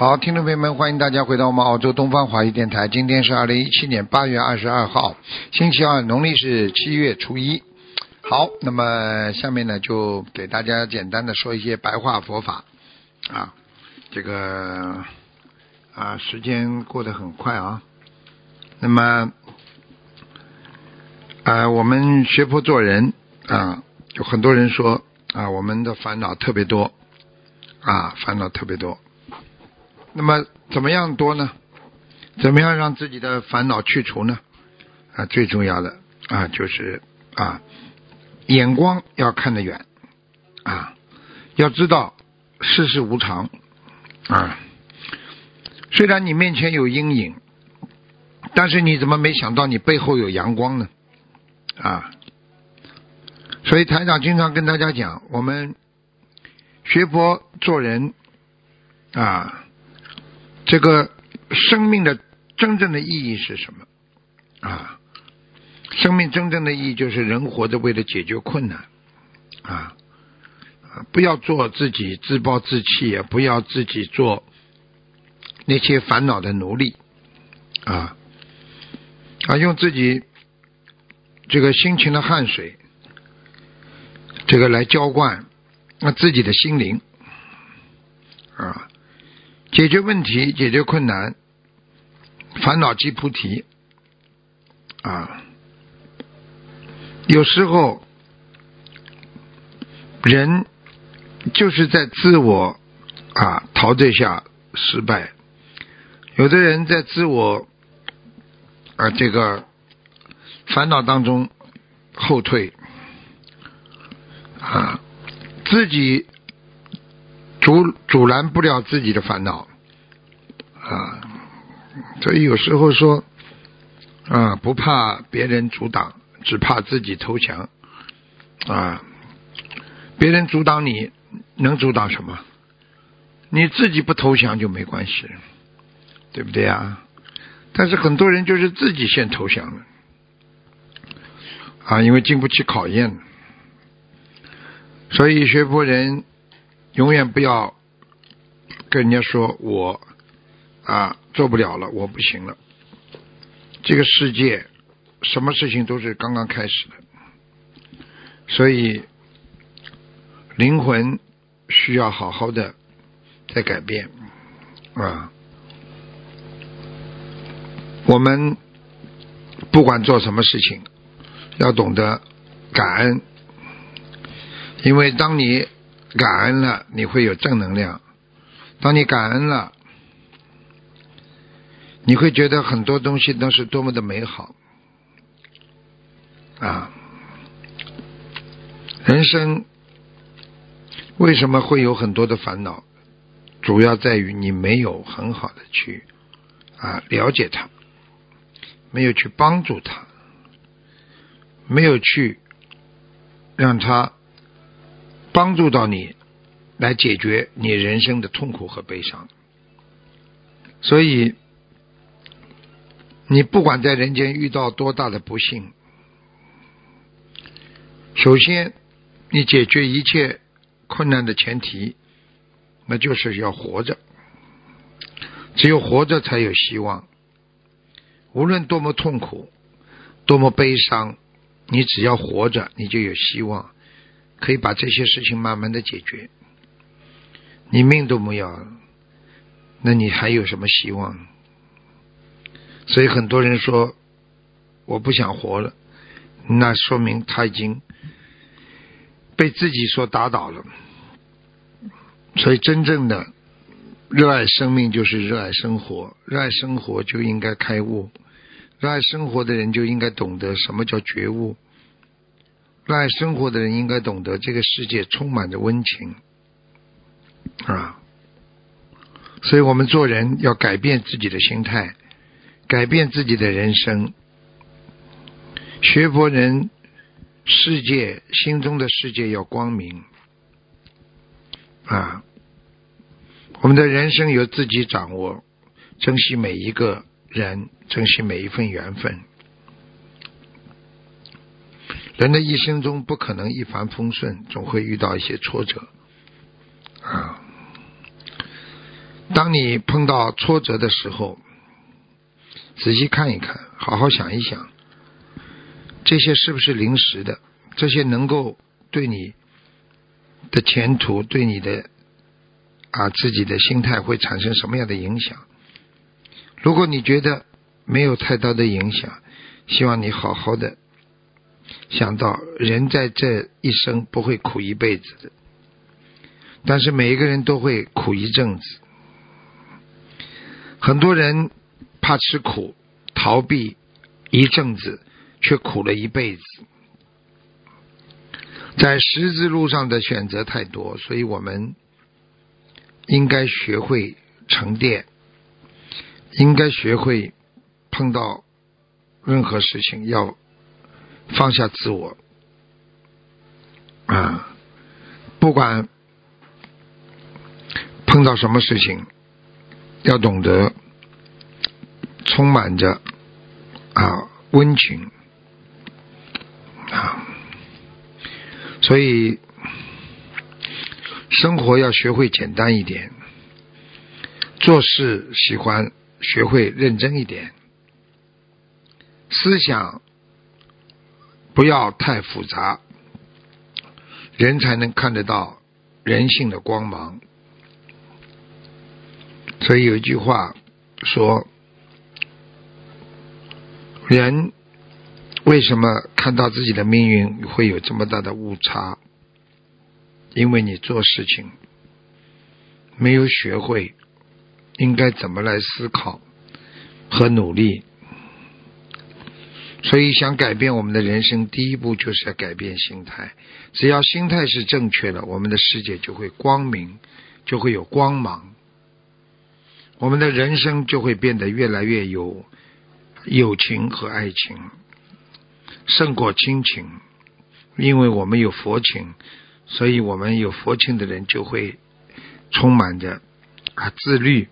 好，听众朋友们，欢迎大家回到我们澳洲东方华语电台。今天是二零一七年八月二十二号，星期二，农历是七月初一。好，那么下面呢，就给大家简单的说一些白话佛法啊。这个啊，时间过得很快啊。那么，呃，我们学佛做人啊，有很多人说啊，我们的烦恼特别多啊，烦恼特别多。那么怎么样多呢？怎么样让自己的烦恼去除呢？啊，最重要的啊，就是啊，眼光要看得远啊，要知道世事无常啊。虽然你面前有阴影，但是你怎么没想到你背后有阳光呢？啊，所以台长经常跟大家讲，我们学佛做人啊。这个生命的真正的意义是什么？啊，生命真正的意义就是人活着为了解决困难，啊，不要做自己自暴自弃，也不要自己做那些烦恼的奴隶，啊，啊，用自己这个辛勤的汗水，这个来浇灌那自己的心灵，啊。解决问题，解决困难，烦恼即菩提啊！有时候人就是在自我啊陶醉下失败，有的人在自我啊这个烦恼当中后退啊，自己。阻阻拦不了自己的烦恼啊，所以有时候说啊，不怕别人阻挡，只怕自己投降啊。别人阻挡你能阻挡什么？你自己不投降就没关系，对不对啊？但是很多人就是自己先投降了啊，因为经不起考验，所以学佛人。永远不要跟人家说我啊做不了了，我不行了。这个世界什么事情都是刚刚开始的，所以灵魂需要好好的在改变啊。我们不管做什么事情，要懂得感恩，因为当你。感恩了，你会有正能量。当你感恩了，你会觉得很多东西都是多么的美好啊！人生为什么会有很多的烦恼？主要在于你没有很好的去啊了解他，没有去帮助他，没有去让他。帮助到你，来解决你人生的痛苦和悲伤。所以，你不管在人间遇到多大的不幸，首先，你解决一切困难的前提，那就是要活着。只有活着才有希望。无论多么痛苦，多么悲伤，你只要活着，你就有希望。可以把这些事情慢慢的解决。你命都没有，那你还有什么希望？所以很多人说我不想活了，那说明他已经被自己所打倒了。所以真正的热爱生命就是热爱生活，热爱生活就应该开悟，热爱生活的人就应该懂得什么叫觉悟。热爱生活的人应该懂得，这个世界充满着温情，啊，所以我们做人要改变自己的心态，改变自己的人生。学佛人世界心中的世界要光明啊！我们的人生由自己掌握，珍惜每一个人，珍惜每一份缘分。人的一生中不可能一帆风顺，总会遇到一些挫折啊。当你碰到挫折的时候，仔细看一看，好好想一想，这些是不是临时的？这些能够对你的前途、对你的啊自己的心态会产生什么样的影响？如果你觉得没有太大的影响，希望你好好的。想到人在这一生不会苦一辈子的，但是每一个人都会苦一阵子。很多人怕吃苦，逃避一阵子，却苦了一辈子。在十字路上的选择太多，所以我们应该学会沉淀，应该学会碰到任何事情要。放下自我啊！不管碰到什么事情，要懂得充满着啊温情啊，所以生活要学会简单一点，做事喜欢学会认真一点，思想。不要太复杂，人才能看得到人性的光芒。所以有一句话说：人为什么看到自己的命运会有这么大的误差？因为你做事情没有学会应该怎么来思考和努力。所以，想改变我们的人生，第一步就是要改变心态。只要心态是正确的，我们的世界就会光明，就会有光芒。我们的人生就会变得越来越有友情和爱情，胜过亲情。因为我们有佛情，所以我们有佛情的人就会充满着啊自律，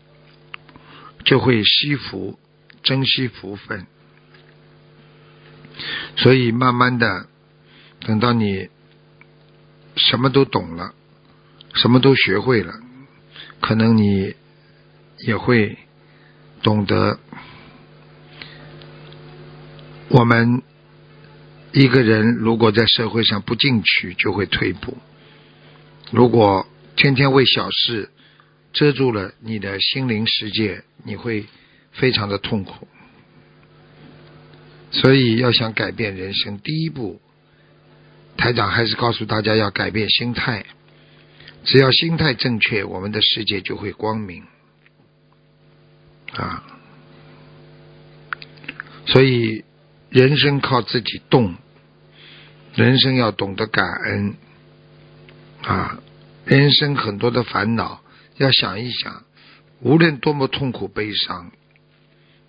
就会惜福，珍惜福分。所以，慢慢的，等到你什么都懂了，什么都学会了，可能你也会懂得，我们一个人如果在社会上不进取，就会退步；如果天天为小事遮住了你的心灵世界，你会非常的痛苦。所以，要想改变人生，第一步，台长还是告诉大家要改变心态。只要心态正确，我们的世界就会光明。啊，所以人生靠自己动，人生要懂得感恩。啊，人生很多的烦恼，要想一想，无论多么痛苦悲伤，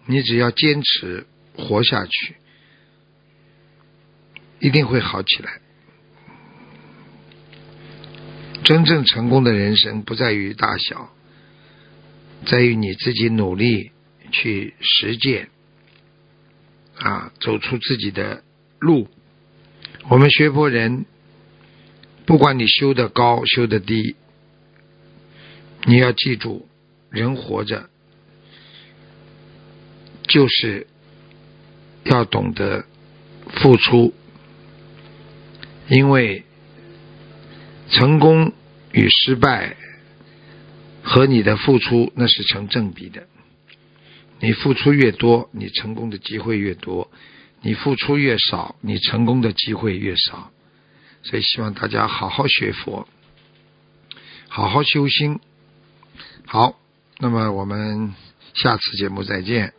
你只要坚持。活下去，一定会好起来。真正成功的人生不在于大小，在于你自己努力去实践，啊，走出自己的路。我们学佛人，不管你修的高修的低，你要记住，人活着就是。要懂得付出，因为成功与失败和你的付出那是成正比的。你付出越多，你成功的机会越多；你付出越少，你成功的机会越少。所以希望大家好好学佛，好好修心。好，那么我们下次节目再见。